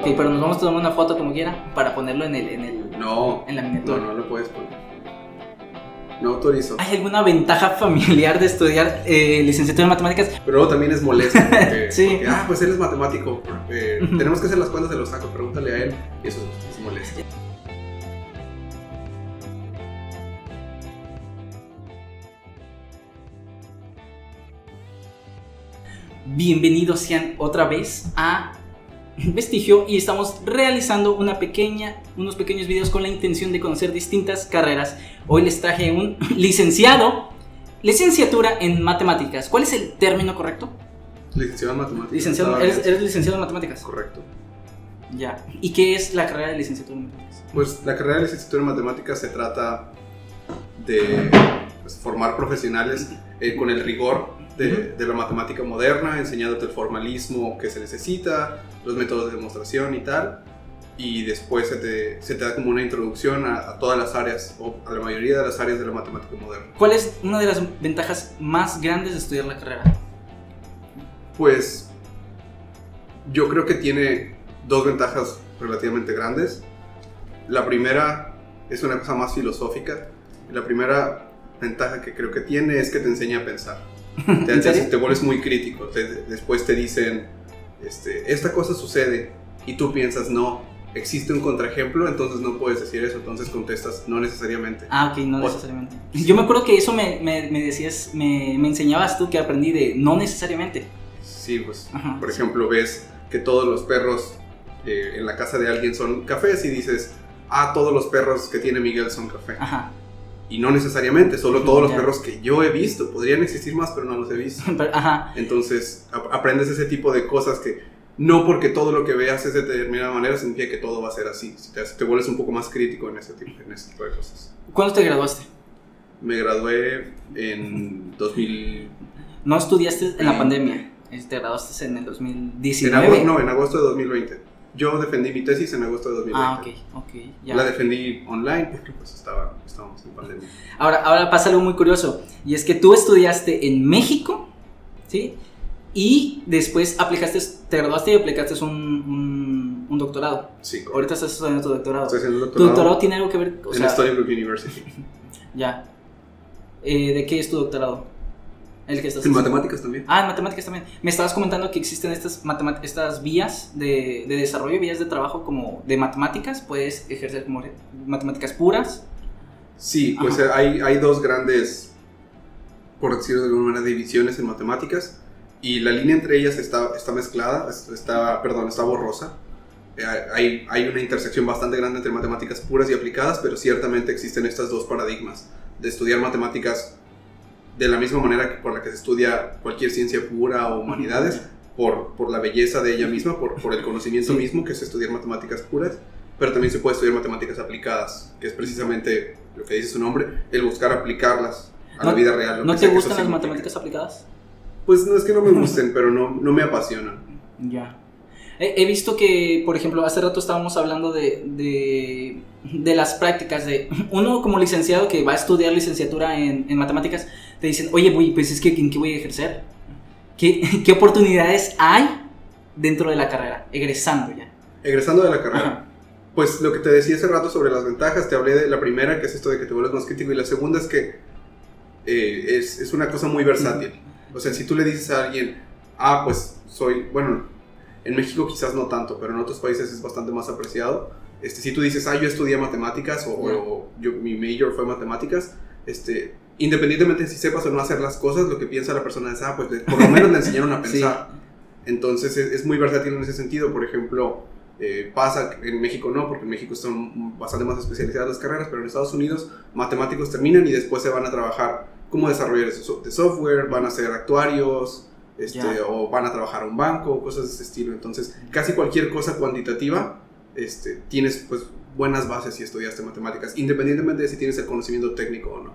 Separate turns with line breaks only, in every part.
Ok, pero nos vamos a tomar una foto como quiera para ponerlo en el, en el
No,
en la
no,
miniatura.
no lo puedes poner. No autorizo.
¿Hay alguna ventaja familiar de estudiar eh, licenciatura en matemáticas?
Pero luego también es molesto. Porque,
Sí.
porque, ah, pues él es matemático. eh, tenemos que hacer las cuentas de los sacos. Pregúntale a él. Y eso es molesto.
Bienvenidos sean otra vez a Vestigio y estamos realizando una pequeña, unos pequeños videos con la intención de conocer distintas carreras. Hoy les traje un licenciado, licenciatura en matemáticas. ¿Cuál es el término correcto?
Licenciado en matemáticas.
Licenciado, eres licenciado en matemáticas.
Correcto.
Ya. ¿Y qué es la carrera de licenciatura en matemáticas?
Pues la carrera de licenciatura en matemáticas se trata de pues, formar profesionales eh, con el rigor de, de la matemática moderna, enseñándote el formalismo que se necesita, los métodos de demostración y tal. Y después se te, se te da como una introducción a, a todas las áreas, o a la mayoría de las áreas de la matemática moderna.
¿Cuál es una de las ventajas más grandes de estudiar la carrera?
Pues yo creo que tiene dos ventajas relativamente grandes. La primera es una cosa más filosófica. La primera ventaja que creo que tiene es que te enseña a pensar. Te,
¿En
te, vuelves muy crítico. Te- después te dicen, este, esta cosa sucede y tú piensas, no, existe un contraejemplo, entonces no puedes decir eso. Entonces contestas, no necesariamente.
Ah, ok, no
O-
necesariamente. Yo me acuerdo que eso me, me- me decías, me, me enseñabas tú que aprendí de no necesariamente.
Sí, pues,
Ajá,
por
sí.
ejemplo, ves que todos los perros eh, en la casa de alguien son cafés y dices, ah, todos los perros que tiene Miguel son café.
Ajá.
Y no necesariamente, solo todos los perros que yo he visto. Podrían existir más, pero no los he visto.
Pero- ajá.
Entonces, ap- aprendes ese tipo de cosas que no porque todo lo que veas es de determinada manera significa que todo va a ser así. Si te, te vuelves un poco más crítico en ese tipo, en ese tipo de cosas.
¿Cuándo te graduaste?
Me gradué en 2000...
No estudiaste en la
Sí.
pandemia. eh, Te graduaste en el
En
2019.
agosto, no, en agosto de 2020. Yo defendí mi tesis en agosto de 2020.
Ah, ok, ok. Ya.
La defendí online porque pues estaba, estábamos en pandemia.
Ahora, ahora pasa algo muy curioso. Y es que tú estudiaste en México, ¿sí? Y después aplicaste, te graduaste y aplicaste un, un, un doctorado.
Sí, correcto.
Ahorita estás estudiando tu doctorado.
Estoy haciendo el
¿Tu
doctorado,
doctorado tiene algo que ver? O
en
sea,
Stony Brook University.
ya. Eh, ¿De qué es tu doctorado? El que estás
En matemáticas también.
Ah, en matemáticas también. Me estabas comentando que existen estas, estas vías de, de desarrollo, vías de trabajo como de matemáticas. Puedes ejercer como matemáticas puras.
Sí, pues
Ajá.
hay, hay dos grandes, por decirlo de alguna manera, divisiones en matemáticas. Y la línea entre ellas está, está mezclada, es- está, perdón, está borrosa. Eh, Hay, hay una intersección bastante grande entre matemáticas puras y aplicadas, pero ciertamente existen estas dos paradigmas de estudiar matemáticas de la misma manera que por la que se estudia cualquier ciencia pura o humanidades, por, por la belleza de ella misma, por, por el conocimiento
Sí.
mismo, que es estudiar matemáticas puras, pero también se puede estudiar matemáticas aplicadas, que es precisamente lo que dice su nombre, el buscar aplicarlas a la
¿No-
vida real.
¿No te gustan las matemáticas aplicadas?
Pues no es que no me gusten, pero no, no me apasionan.
Ya. He, he visto que, por ejemplo, hace rato estábamos hablando de, de, de las prácticas de uno como licenciado que va a estudiar licenciatura en, en matemáticas, te dicen, oye, pues es que ¿en qué voy a ejercer? ¿Qué, qué oportunidades hay dentro de la carrera, egresando ya?
Egresando de la carrera,
Ajá.
pues lo que te decía hace rato sobre las ventajas, te hablé de la primera, que es esto de que te vuelves más crítico, y la segunda es que eh, es, es una cosa muy versátil. O sea, si tú le dices a alguien, ah, pues soy, bueno, en México quizás no tanto, pero en otros países es bastante más apreciado. Este, si tú dices, ah, yo estudié matemáticas o,
Ya.
o yo, mi major fue matemáticas, este, independientemente de si sepas o no hacer las cosas, lo que piensa la persona es, ah, pues por lo menos le enseñaron a
Sí.
pensar. Entonces es, es muy versátil en ese sentido. Por ejemplo, eh, pasa, en México no, porque en México son bastante más especializadas las carreras, pero en Estados Unidos matemáticos terminan y después se van a trabajar como desarrolladores de so- de software, van a ser actuarios, este,
Ya.
o van a trabajar a un banco, cosas de ese estilo. Entonces, casi cualquier cosa cuantitativa, este, tienes pues buenas bases si estudiaste matemáticas, independientemente de si tienes el conocimiento técnico o no.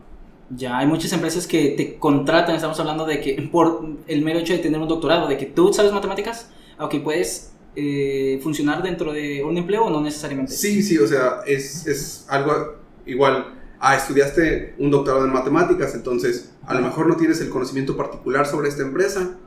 Ya, hay muchas empresas que te contratan, estamos hablando de que por el mero hecho de tener un doctorado, de que tú sabes matemáticas, aunque puedes eh, funcionar dentro de un empleo o no necesariamente.
Sí, sí, o sea, es, es algo igual. Ah, estudiaste un doctorado en matemáticas, entonces a lo mejor no tienes el conocimiento particular sobre esta empresa,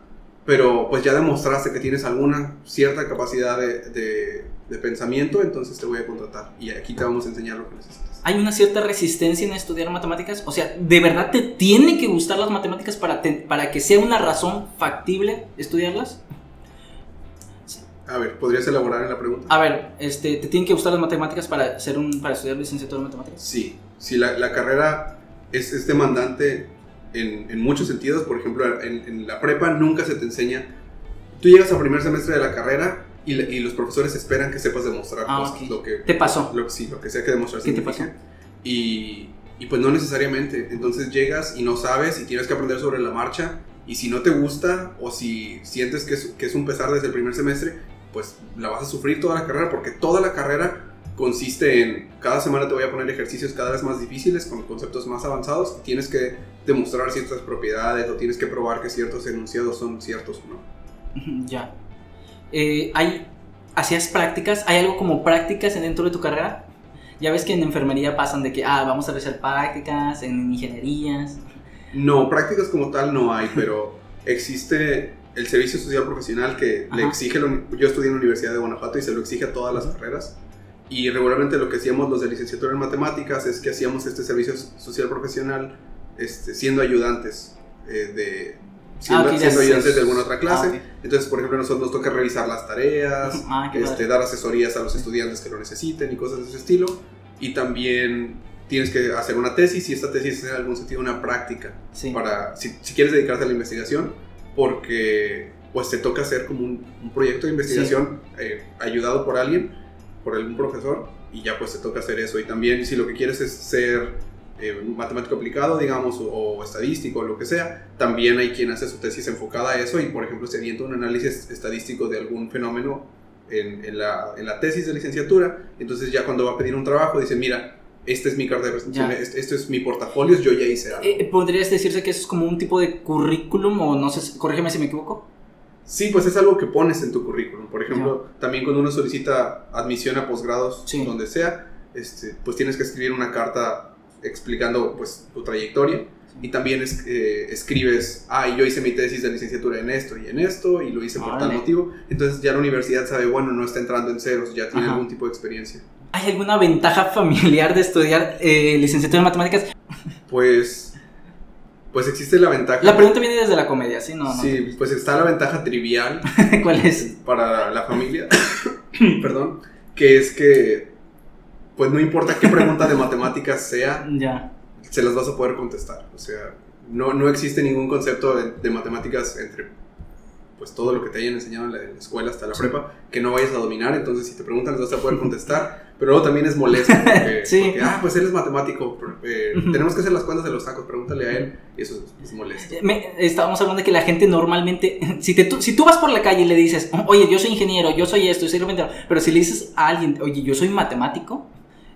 pero pues ya demostraste que tienes alguna cierta capacidad de, de, de pensamiento, entonces te voy a contratar y aquí te vamos a enseñar lo que necesitas.
¿Hay una cierta resistencia en estudiar matemáticas? O sea, ¿de verdad te tiene que gustar las matemáticas para, te- para que sea una razón factible estudiarlas?
A ver, ¿podrías elaborar en la pregunta?
A ver, este, ¿te tienen que gustar las matemáticas para, ser un, para estudiar licenciatura en matemáticas?
Sí, sí, la, la carrera es, es demandante en, en muchos sentidos. Por ejemplo, en, en la prepa nunca se te enseña. Tú llegas al primer semestre de la carrera y, y los profesores esperan que sepas demostrar
Ah,
cosas.
ok.
Lo que,
¿Te pasó?
Lo, sí, lo que sea que demostrar.
¿Qué te
signifique. Y, y pues no necesariamente. Entonces llegas y no sabes y tienes que aprender sobre la marcha. Y si no te gusta o si sientes que es, que es un pesar desde el primer semestre, pues la vas a sufrir toda la carrera porque toda la carrera consiste en cada semana te voy a poner ejercicios cada vez más difíciles con conceptos más avanzados y tienes que demostrar ciertas propiedades o tienes que probar que ciertos enunciados son ciertos o no.
Ya. Eh, ¿hay, ¿Hacías prácticas? ¿Hay algo como prácticas dentro de tu carrera? Ya ves que en enfermería pasan de que, ah, vamos a realizar prácticas, en ingenierías.
No, prácticas como tal no hay, pero existe el servicio social profesional que le
Ajá.
exige, la uni- yo estudié en la Universidad de Guanajuato y se lo exige a todas las carreras. Y regularmente lo que hacíamos los de licenciatura en matemáticas es que hacíamos este servicio social profesional este, siendo ayudantes eh, de... Siendo,
Ah, ok, ya
siendo ayudantes de alguna otra clase.
Ah, ok.
Entonces, por ejemplo, a nosotros nos toca revisar las tareas,
Ah,
este, dar asesorías a los estudiantes que lo necesiten y cosas de ese estilo. Y también tienes que hacer una tesis y esta tesis es en algún sentido una práctica
Sí.
para si, si quieres dedicarte a la investigación porque pues te toca hacer como un, un proyecto de investigación eh, ayudado por alguien, por algún profesor y ya pues te toca hacer eso y también si lo que quieres es ser eh, matemático aplicado digamos o, o estadístico o lo que sea, también hay quien hace su tesis enfocada a eso y por ejemplo se avienta un análisis estadístico de algún fenómeno en, en la, en la tesis de licenciatura, entonces ya cuando va a pedir un trabajo dice mira, esta es mi carta de presentación, este, esto es mi portafolio, yo ya hice algo.
Eh, ¿Podrías decirse que eso es como un tipo de currículum o no sé, corrígeme si me equivoco?
Sí, pues es algo que pones en tu currículum. Por ejemplo, también cuando uno solicita admisión a posgrados,
Sí.
donde sea, este, pues tienes que escribir una carta explicando pues tu trayectoria y también es- eh, escribes, ah, y yo hice mi tesis de licenciatura en esto y en esto y lo hice por tal motivo. Entonces ya la universidad sabe, bueno, no está entrando en ceros, ya tiene
Ajá.
algún tipo de experiencia.
¿Hay alguna ventaja familiar de estudiar eh, licenciatura en matemáticas?
Pues, pues existe la ventaja.
La pregunta viene desde la comedia, ¿sí? No, no.
Sí, pues está la ventaja trivial
¿Cuál es?
para la familia, perdón, que es que, pues no importa qué pregunta de matemáticas sea,
Ya.
se las vas a poder contestar. O sea, no, no existe ningún concepto de, de matemáticas entre, pues todo lo que te hayan enseñado en la, en la escuela hasta la
Sí.
prepa, que no vayas a dominar. Entonces, si te preguntan, las vas a poder contestar. Pero luego también es molesto, porque,
Sí.
porque, ah, pues él es matemático, eh, tenemos que hacer las cuentas de los sacos, pregúntale a él, y eso es, es molesto.
Me- estábamos hablando de que la gente normalmente, si, te, tú, si tú vas por la calle y le dices, oye, yo soy ingeniero, yo soy esto, yo soy carpintero", pero si le dices a alguien, oye, yo soy matemático,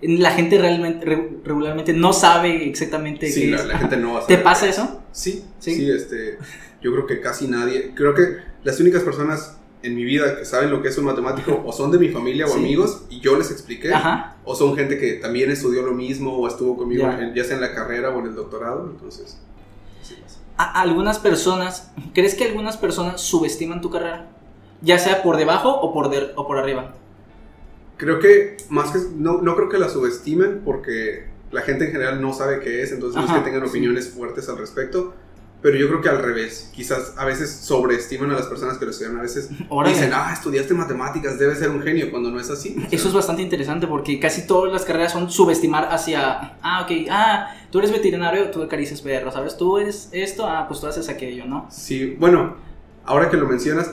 la gente realmente, re- regularmente no sabe exactamente
Sí,
qué
la,
es.
la gente no va a
¿Te pasa eso?
Sí,
Sí.
sí, este, yo creo que casi nadie, creo que las únicas personas en mi vida que saben lo que es un matemático o son de mi familia o
Sí.
amigos y yo les expliqué,
Ajá.
o son gente que también estudió lo mismo o estuvo conmigo
Ya.
en- ya sea en la carrera o en el doctorado, entonces pasa.
Algunas personas, ¿crees que algunas personas subestiman tu carrera? Ya sea por debajo o por, de- o por arriba.
Creo que más que no, no creo que la subestimen porque la gente en general no sabe qué es, entonces no es que tengan
sí.
opiniones fuertes al respecto. Pero yo creo que al revés, quizás a veces sobreestiman a las personas que lo estudian, a veces
Órale.
dicen, ah, estudiaste matemáticas, debes ser un genio, cuando no es así. O sea,
Eso es bastante interesante porque casi todas las carreras son subestimar hacia, ah, ok, ah, tú eres veterinario, tú acaricias perros, ¿sabes? Tú eres esto, ah, pues tú haces aquello, ¿no?
Sí, bueno, ahora que lo mencionas,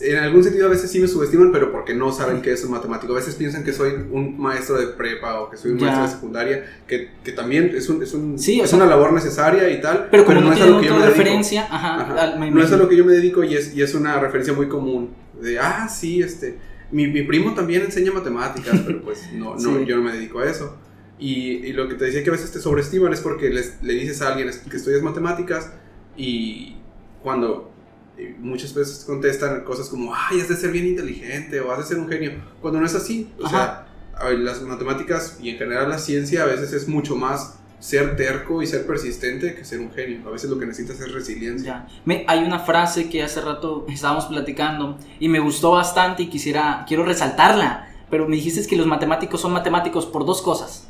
en algún sentido a veces sí me subestiman, pero porque no saben qué es un matemático. A veces piensan que soy un maestro de prepa o que soy un
Ya.
maestro de secundaria, que, que también es, un, es, un-
Sí,
es
sea-
una labor necesaria y tal,
Pero como no,
es a lo que yo me dedico.
referencia, ajá,
Ajá.
me
No es a lo que yo me dedico y es, y es una referencia muy común. De, ah, sí, este, mi, mi primo también enseña matemáticas, pero pues no, no
Sí.
yo no me dedico a eso. Y, y lo que te decía que a veces te sobreestiman es porque les, le dices a alguien que estudias matemáticas y cuando eh, muchas veces contestan cosas como, ay, has de ser bien inteligente o has de ser un genio, cuando no es así. O
Ajá.
sea, las matemáticas y en general la ciencia a veces es mucho más ser terco y ser persistente que ser un genio. A veces lo que necesitas es resiliencia.
Ya. Me, hay una frase que hace rato estábamos platicando y me gustó bastante y quisiera, quiero resaltarla. Pero me dijiste que los matemáticos son matemáticos por dos cosas.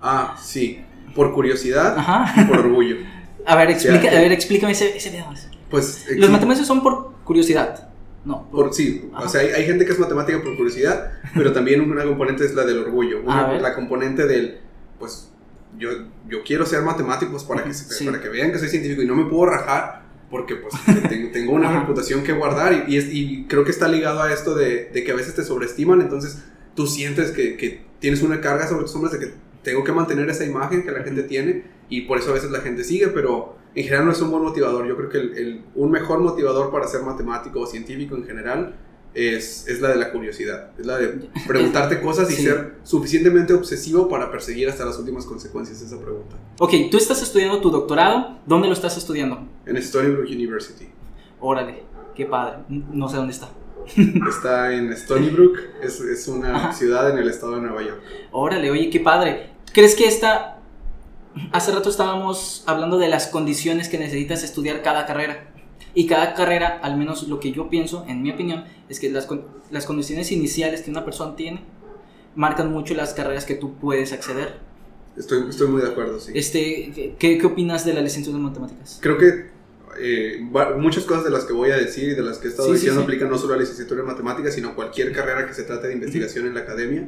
Ah, sí. Por curiosidad
Ajá.
y por orgullo.
A ver, explica, a ver, explícame ese, ese video.
Pues
Los matemáticos son por curiosidad. No.
Por, sí,
Ajá.
o sea, hay, hay gente que es matemática por curiosidad, pero también una componente es la del orgullo. Una- la componente del, pues, yo, yo quiero ser matemático pues, para, que,
Sí.
para que vean que soy científico y no me puedo rajar porque pues tengo, una reputación que guardar y, y, es- y creo que está ligado a esto de, de que a veces te sobreestiman, entonces tú sientes que, que tienes una carga sobre tus hombros de que tengo que mantener esa imagen que la gente tiene y por eso a veces la gente sigue, pero en general no es un buen motivador. Yo creo que el, el- un mejor motivador para ser matemático o científico en general es, es la de la curiosidad, es la de preguntarte cosas y
Sí.
ser suficientemente obsesivo para perseguir hasta las últimas consecuencias de esa pregunta.
Ok, tú estás estudiando tu doctorado. ¿Dónde lo estás estudiando?
En Stony Brook University.
Órale, qué padre. No sé dónde está.
Está en Stony Brook, es, es una
Ajá.
ciudad en el estado de Nueva York.
Órale, oye, qué padre. ¿Crees que esta... Hace rato estábamos hablando de las condiciones que necesitas estudiar cada carrera. Y cada carrera, al menos lo que yo pienso, en mi opinión, es que las, las condiciones iniciales que una persona tiene marcan mucho las carreras que tú puedes acceder.
Estoy, estoy muy de acuerdo, sí.
Este, ¿qué, qué opinas de la licenciatura en matemáticas?
Creo que eh, muchas cosas de las que voy a decir y de las que he estado
Sí,
diciendo
sí.
aplican no solo a la licenciatura en matemáticas, sino a cualquier carrera que se trate de investigación en la academia.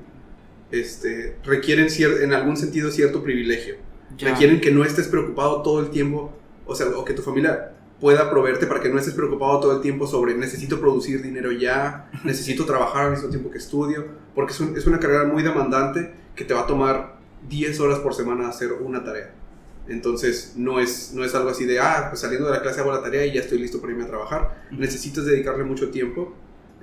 Este, requieren en algún sentido cierto privilegio.
Ya.
Requieren que no estés preocupado todo el tiempo, o sea, o que tu familia pueda proveerte para que no estés preocupado todo el tiempo sobre necesito producir dinero ya, necesito trabajar al mismo tiempo que estudio, porque es, un- es una carrera muy demandante que te va a tomar 10 horas por semana hacer una tarea. Entonces no es, no es algo así de, ah, pues saliendo de la clase hago la tarea y ya estoy listo para irme a trabajar. Necesitas dedicarle mucho tiempo,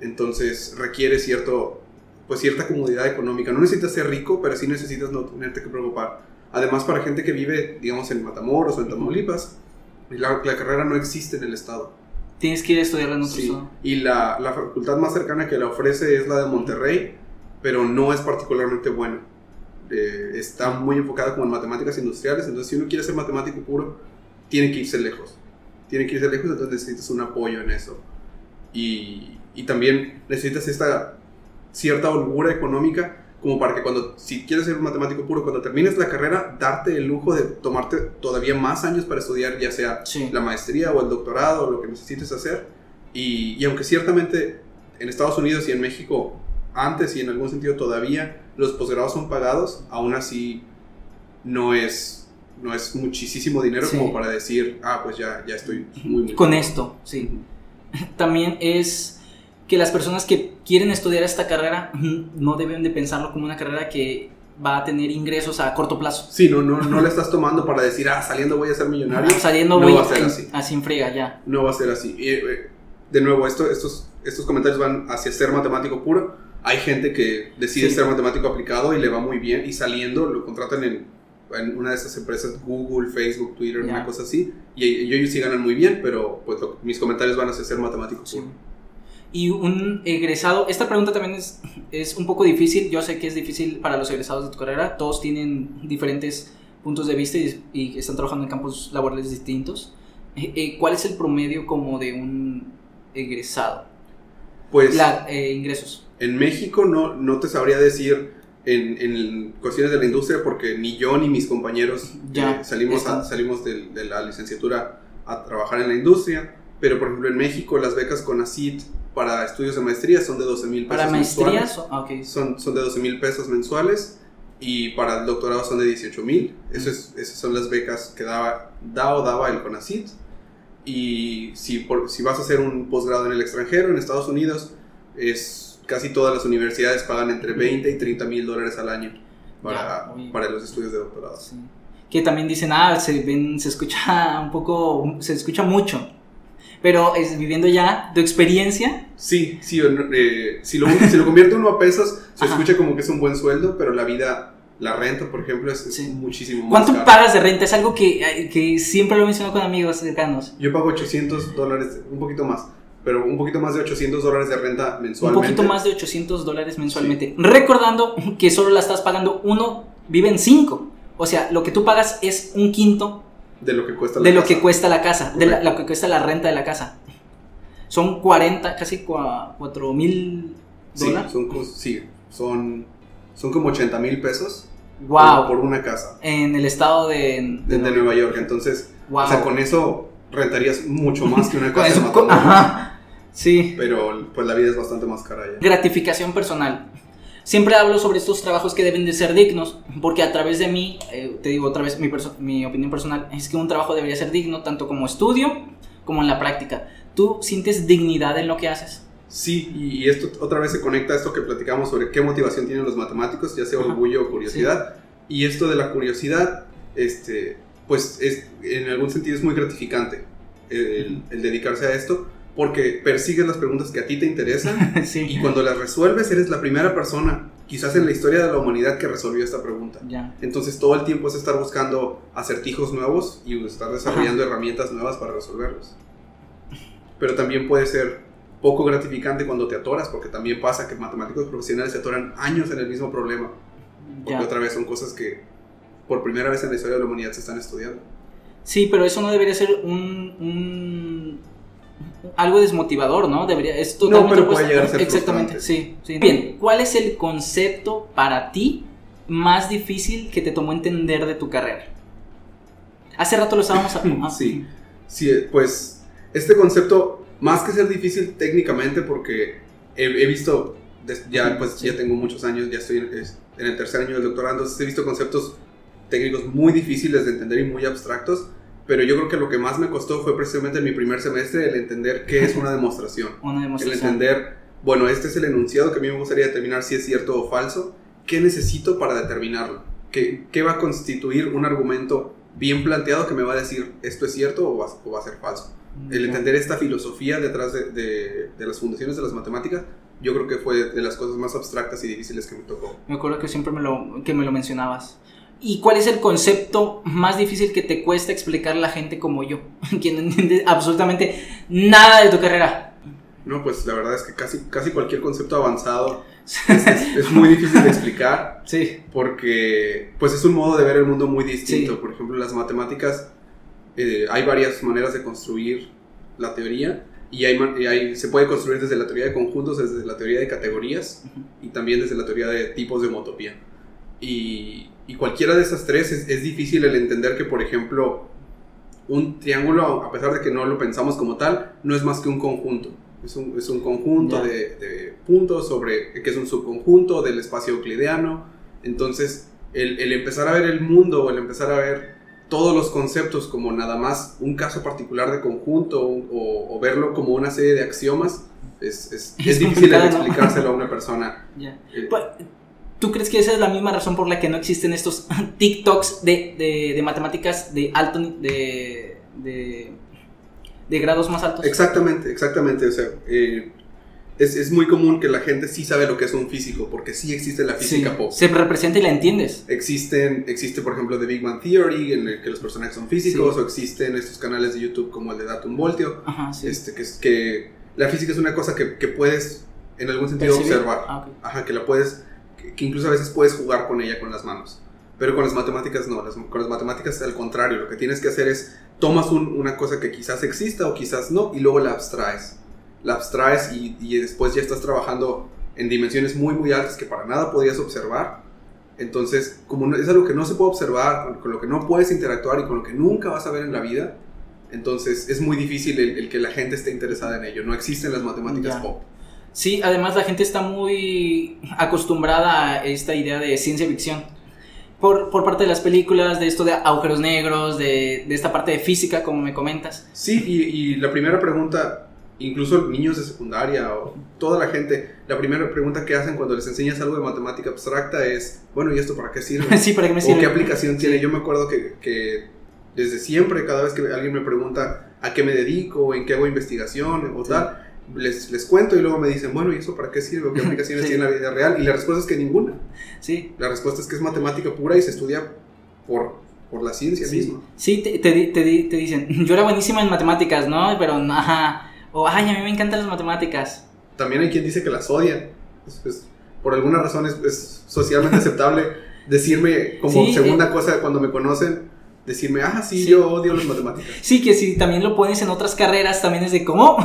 entonces requiere cierto, pues cierta comodidad económica. No necesitas ser rico, pero sí necesitas no tenerte que preocupar. Además, para gente que vive, digamos, en Matamoros o en Tamaulipas, la, la carrera no existe en el estado.
Tienes que ir a estudiarla en otro
Sí,
estado.
y la, la facultad más cercana que la ofrece es la de Monterrey, pero no es particularmente buena. Eh, está muy enfocada como en matemáticas industriales, entonces si uno quiere ser matemático puro, tiene que irse lejos. Tiene que irse lejos, entonces necesitas un apoyo en eso. Y, y también necesitas esta cierta holgura económica como para que cuando, si quieres ser un matemático puro, cuando termines la carrera, darte el lujo de tomarte todavía más años para estudiar, ya sea
Sí.
la maestría o el doctorado o lo que necesites hacer. Y, y aunque ciertamente en Estados Unidos y en México, antes y en algún sentido todavía, los posgrados son pagados, aún así no es, no es muchísimo dinero
Sí.
como para decir, ah, pues ya, ya estoy muy, muy
Con esto, sí. También es que las personas que quieren estudiar esta carrera no deben de pensarlo como una carrera que va a tener ingresos a corto plazo.
Sí, no, no, no le estás tomando para decir, ah, saliendo voy a ser millonario.
Saliendo
no
voy
va a ser así.
así en friega ya.
No va a ser así. Eh, de nuevo, esto, estos, estos comentarios van hacia ser matemático puro. Hay gente que decide
Sí.
ser matemático aplicado y le va muy bien y saliendo lo contratan en, en una de esas empresas, Google, Facebook, Twitter,
Ya.
una cosa así. Y, ellos sí ganan muy bien, pero pues lo- mis comentarios van hacia ser matemático
Sí. Y un egresado, esta pregunta también es, es un poco difícil, yo sé que es difícil para los egresados de tu carrera, todos tienen diferentes puntos de vista y, y están trabajando en campos laborales distintos. Eh, eh, ¿Cuál es el promedio como de un egresado?
Pues
La, eh, ingresos.
en México no, no te sabría decir en, en cuestiones de la industria porque ni yo ni mis compañeros
Ya,
eh, salimos, a- salimos del- de, la licenciatura a trabajar en la industria. Pero, por ejemplo, en México las becas con ACID para estudios de maestría son de 12 mil pesos
Para
mensuales.
maestrías, ah, ok.
Son, son de 12 mil pesos mensuales y para el doctorado son de 18 mil. Es, esas son las becas que daba, da o daba el CONACYT. Y si, por- si vas a hacer un posgrado en el extranjero, en Estados Unidos, es, casi todas las universidades pagan entre 20 y 30 mil dólares al año para,
Ya,
para los estudios de doctorado.
Sí. Que también dicen, ah, se, ven, se escucha un poco, se escucha mucho. Pero es, viviendo ya tu experiencia,
Sí, sí, eh, si, lo, si lo convierte uno a pesos, se
Ajá.
escucha como que es un buen sueldo, pero la vida, la renta, por ejemplo, es, es
Sí.
muchísimo más
¿cuánto
cara.
pagas de renta? Es algo que, que siempre lo menciono con amigos cercanos.
Yo pago 800 dólares, un poquito más, pero un poquito más de 800 dólares de renta
Un
mensualmente.
poquito más de 800 dólares mensualmente. Recordando que solo la estás pagando uno, viven cinco. O sea, lo que tú pagas es un quinto
De lo que cuesta la
de lo
casa.
que cuesta la casa, de la- lo que cuesta la renta de la casa. Son 40, casi 4 mil
Sí,
dólares.
son, cos- sí, son, son como 80 mil pesos
Wow.
por, una casa
En el estado de,
de, de Nueva York. Entonces,
Wow.
o sea, con eso rentarías mucho más que una casa
eso-
de
ajá. Sí.
Pero pues la vida es bastante más cara ya.
Gratificación personal. Siempre hablo sobre estos trabajos que deben de ser dignos, porque a través de mí, eh, te digo otra vez mi, opinión personal, es que un trabajo debería ser digno tanto como estudio como en la práctica. ¿Tú sientes dignidad en lo que haces?
Sí, y, esto otra vez se conecta a esto que platicamos sobre qué motivación tienen los matemáticos, ya sea
Ajá.
orgullo o curiosidad. Y esto de la curiosidad, este, pues es, en algún sentido es muy gratificante el, el dedicarse a esto, porque persigues las preguntas que a ti te interesan y
sí.
cuando las resuelves eres la primera persona, quizás en la historia de la humanidad, que resolvió esta pregunta. Entonces todo el tiempo es estar buscando acertijos nuevos y estar desarrollando herramientas nuevas para resolverlos. Pero también puede ser poco gratificante cuando te atoras, porque también pasa que matemáticos profesionales se atoran años en el mismo problema. Porque otra vez son cosas que por primera vez en la historia de la humanidad se están estudiando.
Sí, pero eso no debería ser un, un- algo desmotivador, ¿no? Debería es totalmente
pero puede llegar a ser
Exactamente, sí, sí. Bien, ¿cuál es el concepto para ti más difícil que te tomó entender de tu carrera? Hace rato lo estábamos hablando.
Sí. Sí, pues este concepto, más que ser difícil técnicamente, porque he, he visto, ya pues
Sí.
ya tengo muchos años, ya estoy en, el tercer año del doctorado, entonces he visto conceptos técnicos muy difíciles de entender y muy abstractos, pero yo creo que lo que más me costó fue precisamente en mi primer semestre el entender qué es una demostración.
Una
El
demostración.
entender, bueno, este es el enunciado que a mí me gustaría determinar si es cierto o falso, ¿qué necesito para determinarlo? ¿Qué, qué va a constituir un argumento bien planteado que me va a decir esto es cierto o va, o va a ser falso? El
Ya.
entender esta filosofía detrás de, de- de las fundaciones de las matemáticas, yo creo que fue de las cosas más abstractas y difíciles que me tocó.
Me acuerdo que siempre me lo, que me lo mencionabas. ¿Y cuál es el concepto más difícil que te cuesta explicar a la gente como yo? Quien no entiende absolutamente nada de tu carrera.
No, pues la verdad es que casi, casi cualquier concepto avanzado es, es- es muy difícil de explicar.
Sí.
porque pues es un modo de ver el mundo muy distinto.
Sí.
Por ejemplo, las matemáticas eh, hay varias maneras de construir la teoría y, hay, y hay- se puede construir desde la teoría de conjuntos, desde la teoría de categorías y también desde la teoría de tipos de homotopía. Y, y cualquiera de esas tres es, es difícil el entender que, por ejemplo, un triángulo, a pesar de que no lo pensamos como tal, no es más que un conjunto. Es un, es un conjunto de, de puntos sobre, que es un subconjunto del espacio euclideano. Entonces, el, el empezar a ver el mundo, o el empezar a ver todos los conceptos como nada más un caso particular de conjunto o, o verlo como una serie de axiomas, es, es,
Es
es difícil explicárselo a una persona. Eh,
¿Tú crees que esa es la misma razón por la que no existen estos TikToks de, de, de matemáticas de alto de, de, de grados más altos?
Exactamente, exactamente. O sea, eh, es, es muy común que la gente sí sabe lo que es un físico, porque sí existe la física
Sí,
pop.
Se representa y la entiendes.
Existen, existe, por ejemplo, The Big Bang Theory, en el que los personajes son físicos,
Sí.
o existen estos canales de YouTube como el de Datum Voltio,
Ajá, sí.
este, que, que la física es una cosa que, que puedes, en algún sentido,
¿Percibir?
observar.
Ah.
Ajá, que la puedes, que, incluso a veces puedes jugar con ella con las manos. Pero con las matemáticas no, las- con las matemáticas al contrario, lo que tienes que hacer es tomas un- una cosa que quizás exista o quizás no y luego la abstraes. La abstraes y, y después ya estás trabajando en dimensiones muy muy altas que para nada podías observar. Entonces, como no- es algo que no se puede observar, con, con lo que no puedes interactuar y con lo que nunca vas a ver en la vida, entonces es muy difícil el, el que la gente esté interesada en ello. No existen las matemáticas
Ya.
pop.
Sí, además la gente está muy acostumbrada a esta idea de ciencia ficción. Por, por parte de las películas, de esto de agujeros negros, de, de esta parte de física, como me comentas.
Sí, y, y la primera pregunta, incluso niños de secundaria o toda la gente, la primera pregunta que hacen cuando les enseñas algo de matemática abstracta es, bueno, ¿y esto para qué sirve?
sí, ¿para qué me
¿O
sirve?
qué aplicación tiene?
Sí.
Yo me acuerdo que, que desde siempre, cada vez que alguien me pregunta a qué me dedico, en qué hago investigación o
Sí.
tal, les, les cuento y luego me dicen, bueno, ¿y eso para qué sirve? ¿O qué aplicaciones
Sí.
tiene en la vida real? Y la respuesta es que ninguna.
Sí,
La respuesta es que es matemática pura y se estudia por, por la ciencia
sí.
misma.
Sí, te, te, te, di- te dicen, yo era buenísima en matemáticas, ¿no? Pero, ajá. O, ay, a mí me encantan las matemáticas.
También hay quien dice que las. Es- es- por alguna razón es, es socialmente aceptable decirme como
Sí,
segunda
eh.
cosa cuando me conocen, decirme, ah, sí,
Sí.
yo odio las matemáticas.
Sí, que si también lo pones en otras carreras, también es de cómo.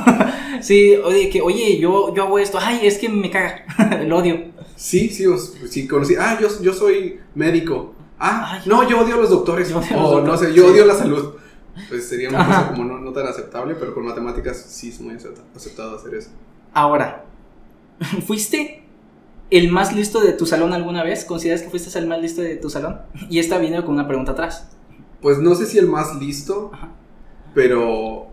Sí, oye, que oye, yo, yo hago esto, ay, es que me caga, lo odio.
Sí, sí, os- sí, conocí, ah, yo, yo soy médico. Ah,
Ay.
no, yo odio a los doctores.
Yo odio a
o no sé, yo
sí.
odio la salud. Pues sería una cosa como no, no tan aceptable, pero con matemáticas sí es muy acepta- aceptado hacer eso.
Ahora, ¿fuiste el más listo de tu salón alguna vez? ¿Consideras que fuiste el más listo de tu salón? Y esta viene con una pregunta atrás.
Pues no sé si el más listo,
Ajá.
pero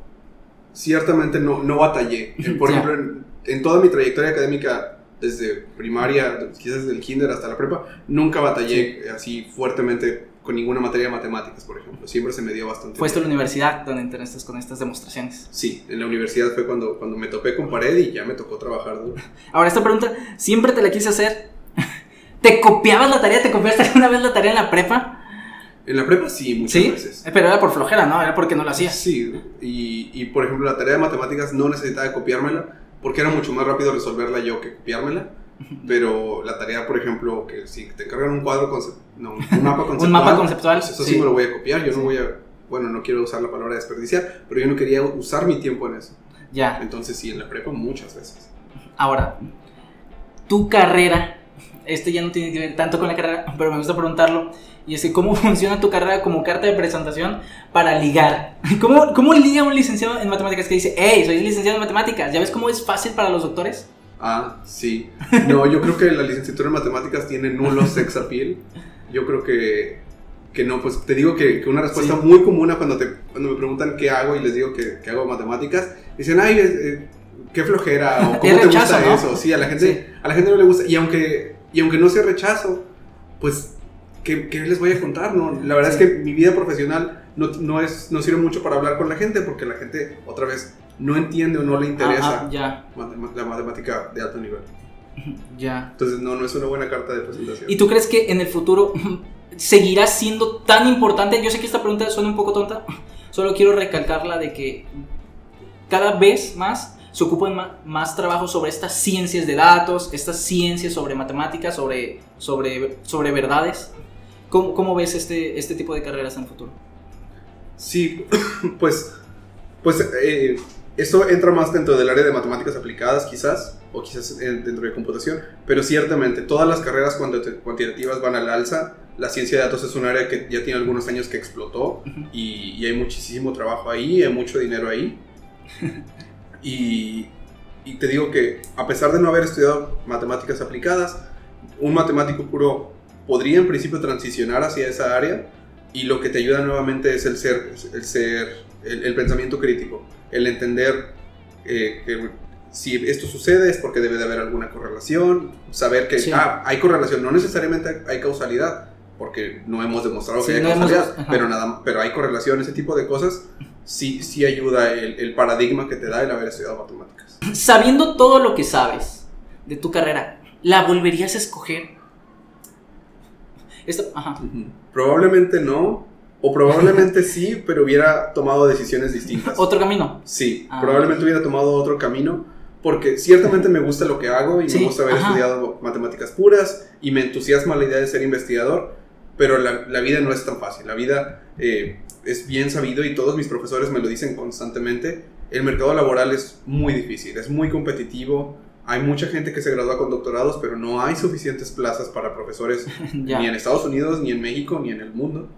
ciertamente no, no batallé. Por ejemplo, en, en toda mi trayectoria académica, desde primaria, quizás desde el kinder hasta la prepa, nunca batallé así fuertemente con ninguna materia de matemáticas, por ejemplo. Siempre se me dio bastante.
Fuiste a la universidad donde entraste con estas demostraciones.
Sí, en la universidad fue cuando, cuando me topé con pared y ya me tocó trabajar duro.
Ahora, esta pregunta siempre te la quise hacer. ¿Te copiabas la tarea? ¿Te copiaste alguna vez la tarea en la prepa?
En la prepa sí, muchas
Sí,
veces.
pero era por flojera, ¿no? Era porque no lo hacías.
Sí, y, y por ejemplo la tarea de matemáticas no necesitaba copiármela porque era mucho más rápido resolverla yo que copiármela. Pero la tarea, por ejemplo, que si te encargan un cuadro no, un mapa conceptual,
mapa conceptual,
pues eso sí.
sí.
me lo voy a copiar. Yo
Sí.
no voy a, bueno, no quiero usar la palabra desperdiciar, pero yo no quería usar mi tiempo en eso.
Ya.
Entonces sí, en la prepa muchas veces.
Ahora, tu carrera, este ya no tiene que ver tanto con la carrera, pero me gusta preguntarlo, y es que cómo funciona tu carrera como carta de presentación para ligar. ¿Cómo, cómo liga un licenciado en matemáticas que dice, hey, soy licenciado en matemáticas? ¿Ya ves cómo es fácil para los doctores?
Ah, sí. No, yo creo que la licenciatura en matemáticas tiene nulo sex appeal. Yo creo que, que no, pues te digo que, que una respuesta
Sí.
muy común cuando, te, cuando me preguntan qué hago y les digo que, que hago matemáticas, dicen, ay, eh, qué flojera, o cómo
Es
te
rechazo,
gusta
¿no?
eso. Sí, a la gente,
Sí.
a la gente no le gusta. Y aunque, y aunque no sea rechazo, pues, ¿qué, qué les voy a contar? No? La verdad
Sí.
es que mi vida profesional no, no, es, no sirve mucho para hablar con la gente porque la gente, otra vez, no entiende o no le interesa
Ah, ah, ya,
la matemática de alto nivel.
ya.
Entonces, no, no es una buena carta de presentación.
¿Y tú crees que en el futuro seguirá siendo tan importante? Yo sé que esta pregunta suena un poco tonta, solo quiero recalcarla de que cada vez más se ocupan más trabajo sobre estas ciencias de datos, estas ciencias sobre matemáticas, sobre, sobre, sobre verdades. ¿Cómo, cómo ves este, este tipo de carreras en el futuro?
Sí, pues, pues eh, esto entra más dentro del área de matemáticas aplicadas, quizás, o quizás dentro de computación, pero ciertamente todas las carreras cuanti- cuantitativas van al alza. La ciencia de datos es un área que ya tiene algunos años que explotó y, y hay muchísimo trabajo ahí, hay mucho dinero ahí. Y, y te digo que a pesar de no haber estudiado matemáticas aplicadas, un matemático puro podría en principio transicionar hacia esa área y lo que te ayuda nuevamente es el ser, el, ser, el, el pensamiento crítico, el entender eh, que si esto sucede es porque debe de haber alguna correlación, saber que
Sí.
ah, hay correlación, no necesariamente hay causalidad, porque no hemos demostrado
Sí,
que hay
no hemos-
causalidad,
ajá.
pero, nada, pero hay correlación, ese tipo de cosas, sí, sí ayuda el, el paradigma que te da el haber estudiado matemáticas.
Sabiendo todo lo que sabes de tu carrera, ¿la volverías a escoger? Esto, ajá.
Probablemente no, o probablemente sí, pero hubiera tomado decisiones distintas.
Otro camino.
Sí,
Ah.
probablemente hubiera tomado otro camino, porque ciertamente me gusta lo que hago y
Sí,
me gusta haber
ajá.
estudiado matemáticas puras y me entusiasma la idea de ser investigador, pero la, la vida no es tan fácil. La vida eh, es bien sabido y todos mis profesores me lo dicen constantemente. El mercado laboral es muy difícil, es muy competitivo. Hay mucha gente que se gradúa con doctorados, pero no hay suficientes plazas para profesores ni en Estados Unidos, ni en México, ni en el mundo.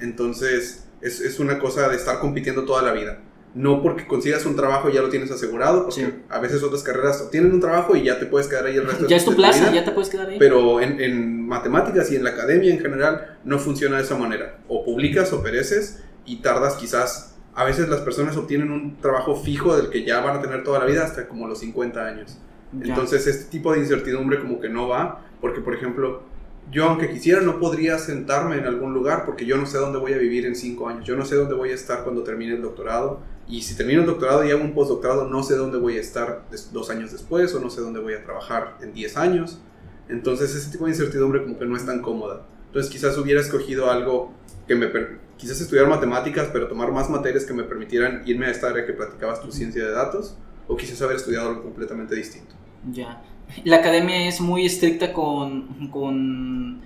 Entonces, es, es una cosa de estar compitiendo toda la vida. No porque consigas un trabajo ya lo tienes asegurado, porque
Sí.
a veces otras carreras obtienen un trabajo y ya te puedes quedar ahí el resto
Ya es tu
de
plaza,
vida.
ya te puedes quedar ahí.
Pero en, en matemáticas y en la academia en general no funciona de esa manera. O publicas o pereces y tardas quizás... A veces las personas obtienen un trabajo fijo del que ya van a tener toda la vida hasta como los 50 años.
Ya.
Entonces este tipo de incertidumbre como que no va, porque por ejemplo, yo aunque quisiera no podría sentarme en algún lugar porque yo no sé dónde voy a vivir en cinco años, yo no sé dónde voy a estar cuando termine el doctorado, y si termino el doctorado y hago un postdoctorado no sé dónde voy a estar dos años después o no sé dónde voy a trabajar en 10 años. Entonces ese tipo de incertidumbre como que no es tan cómoda. Entonces quizás hubiera escogido algo que me... Quizás estudiar matemáticas, pero tomar más materias que me permitieran irme a esta área que platicabas tu ciencia de datos, o quizás haber estudiado algo completamente distinto.
Ya. La academia es muy estricta con, con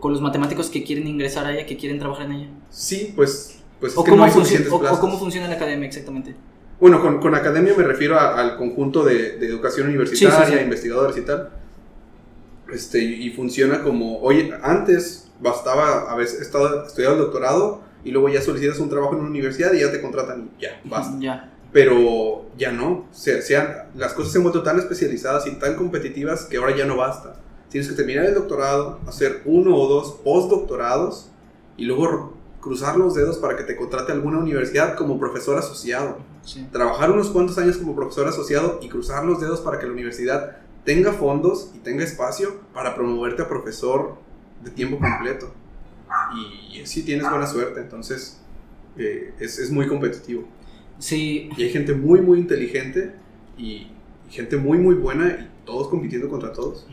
con los matemáticos que quieren ingresar a ella, que quieren trabajar en ella?
Sí, pues, pues es
¿O,
que
cómo,
no hay suficientes
o- o
plazas.
cómo funciona la academia exactamente?
Bueno, con, con academia me refiero a- al conjunto de, de educación universitaria,
Sí, sí, sí.
investigadores y tal. Este, y, y funciona como, oye, antes bastaba haber estado, estudiado el doctorado y luego ya solicitas un trabajo en una universidad y ya te contratan y ya, basta.
Ya.
Pero ya no, se, se han- las cosas se han vuelto tan especializadas y tan competitivas que ahora ya no basta. Tienes que terminar el doctorado, hacer uno o dos postdoctorados y luego cruzar los dedos para que te contrate alguna universidad como profesor asociado
Sí.
trabajar unos cuantos años como profesor asociado y cruzar los dedos para que la universidad tenga fondos y tenga espacio para promoverte a profesor de tiempo completo. Y, si tienes buena suerte, entonces eh, es, es muy competitivo.
Sí,
Y hay gente muy, muy inteligente y, y gente muy, muy buena y todos compitiendo contra todos.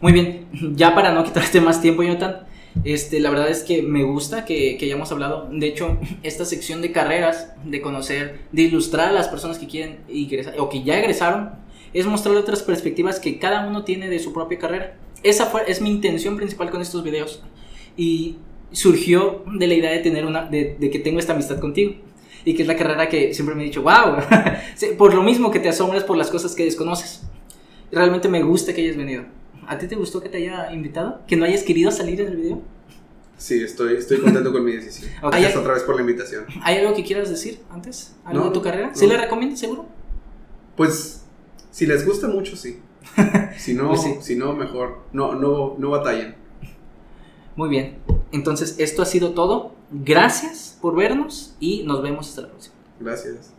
Muy bien, ya para no quitarte más tiempo, Jonathan, este, la verdad es que me gusta que, que hayamos hablado. De hecho, esta sección de carreras, de conocer, de ilustrar a las personas que quieren ingresar o que ya egresaron, es mostrar otras perspectivas que cada uno tiene de su propia carrera. Esa fue, es mi intención principal con estos videos. Y surgió de la idea de tener una, de, de que tengo esta amistad contigo. Y que es la carrera que siempre me he dicho, wow, por lo mismo que te asombras por las cosas que desconoces. Realmente me gusta que hayas venido. ¿A ti te gustó que te haya invitado? ¿Que no hayas querido salir en el video?
Sí, estoy, estoy contento con mi decisión.
Ok.
Gracias otra vez por la invitación.
¿Hay algo que quieras decir antes? ¿Algo
No,
de tu carrera?
no.
¿Sí le recomiendas, seguro?
Pues, si les gusta mucho, sí. Si no,
Pues sí.
si no mejor. No, no, no batallen.
Muy bien. Entonces, esto ha sido todo. Gracias por vernos y nos vemos hasta la próxima.
Gracias.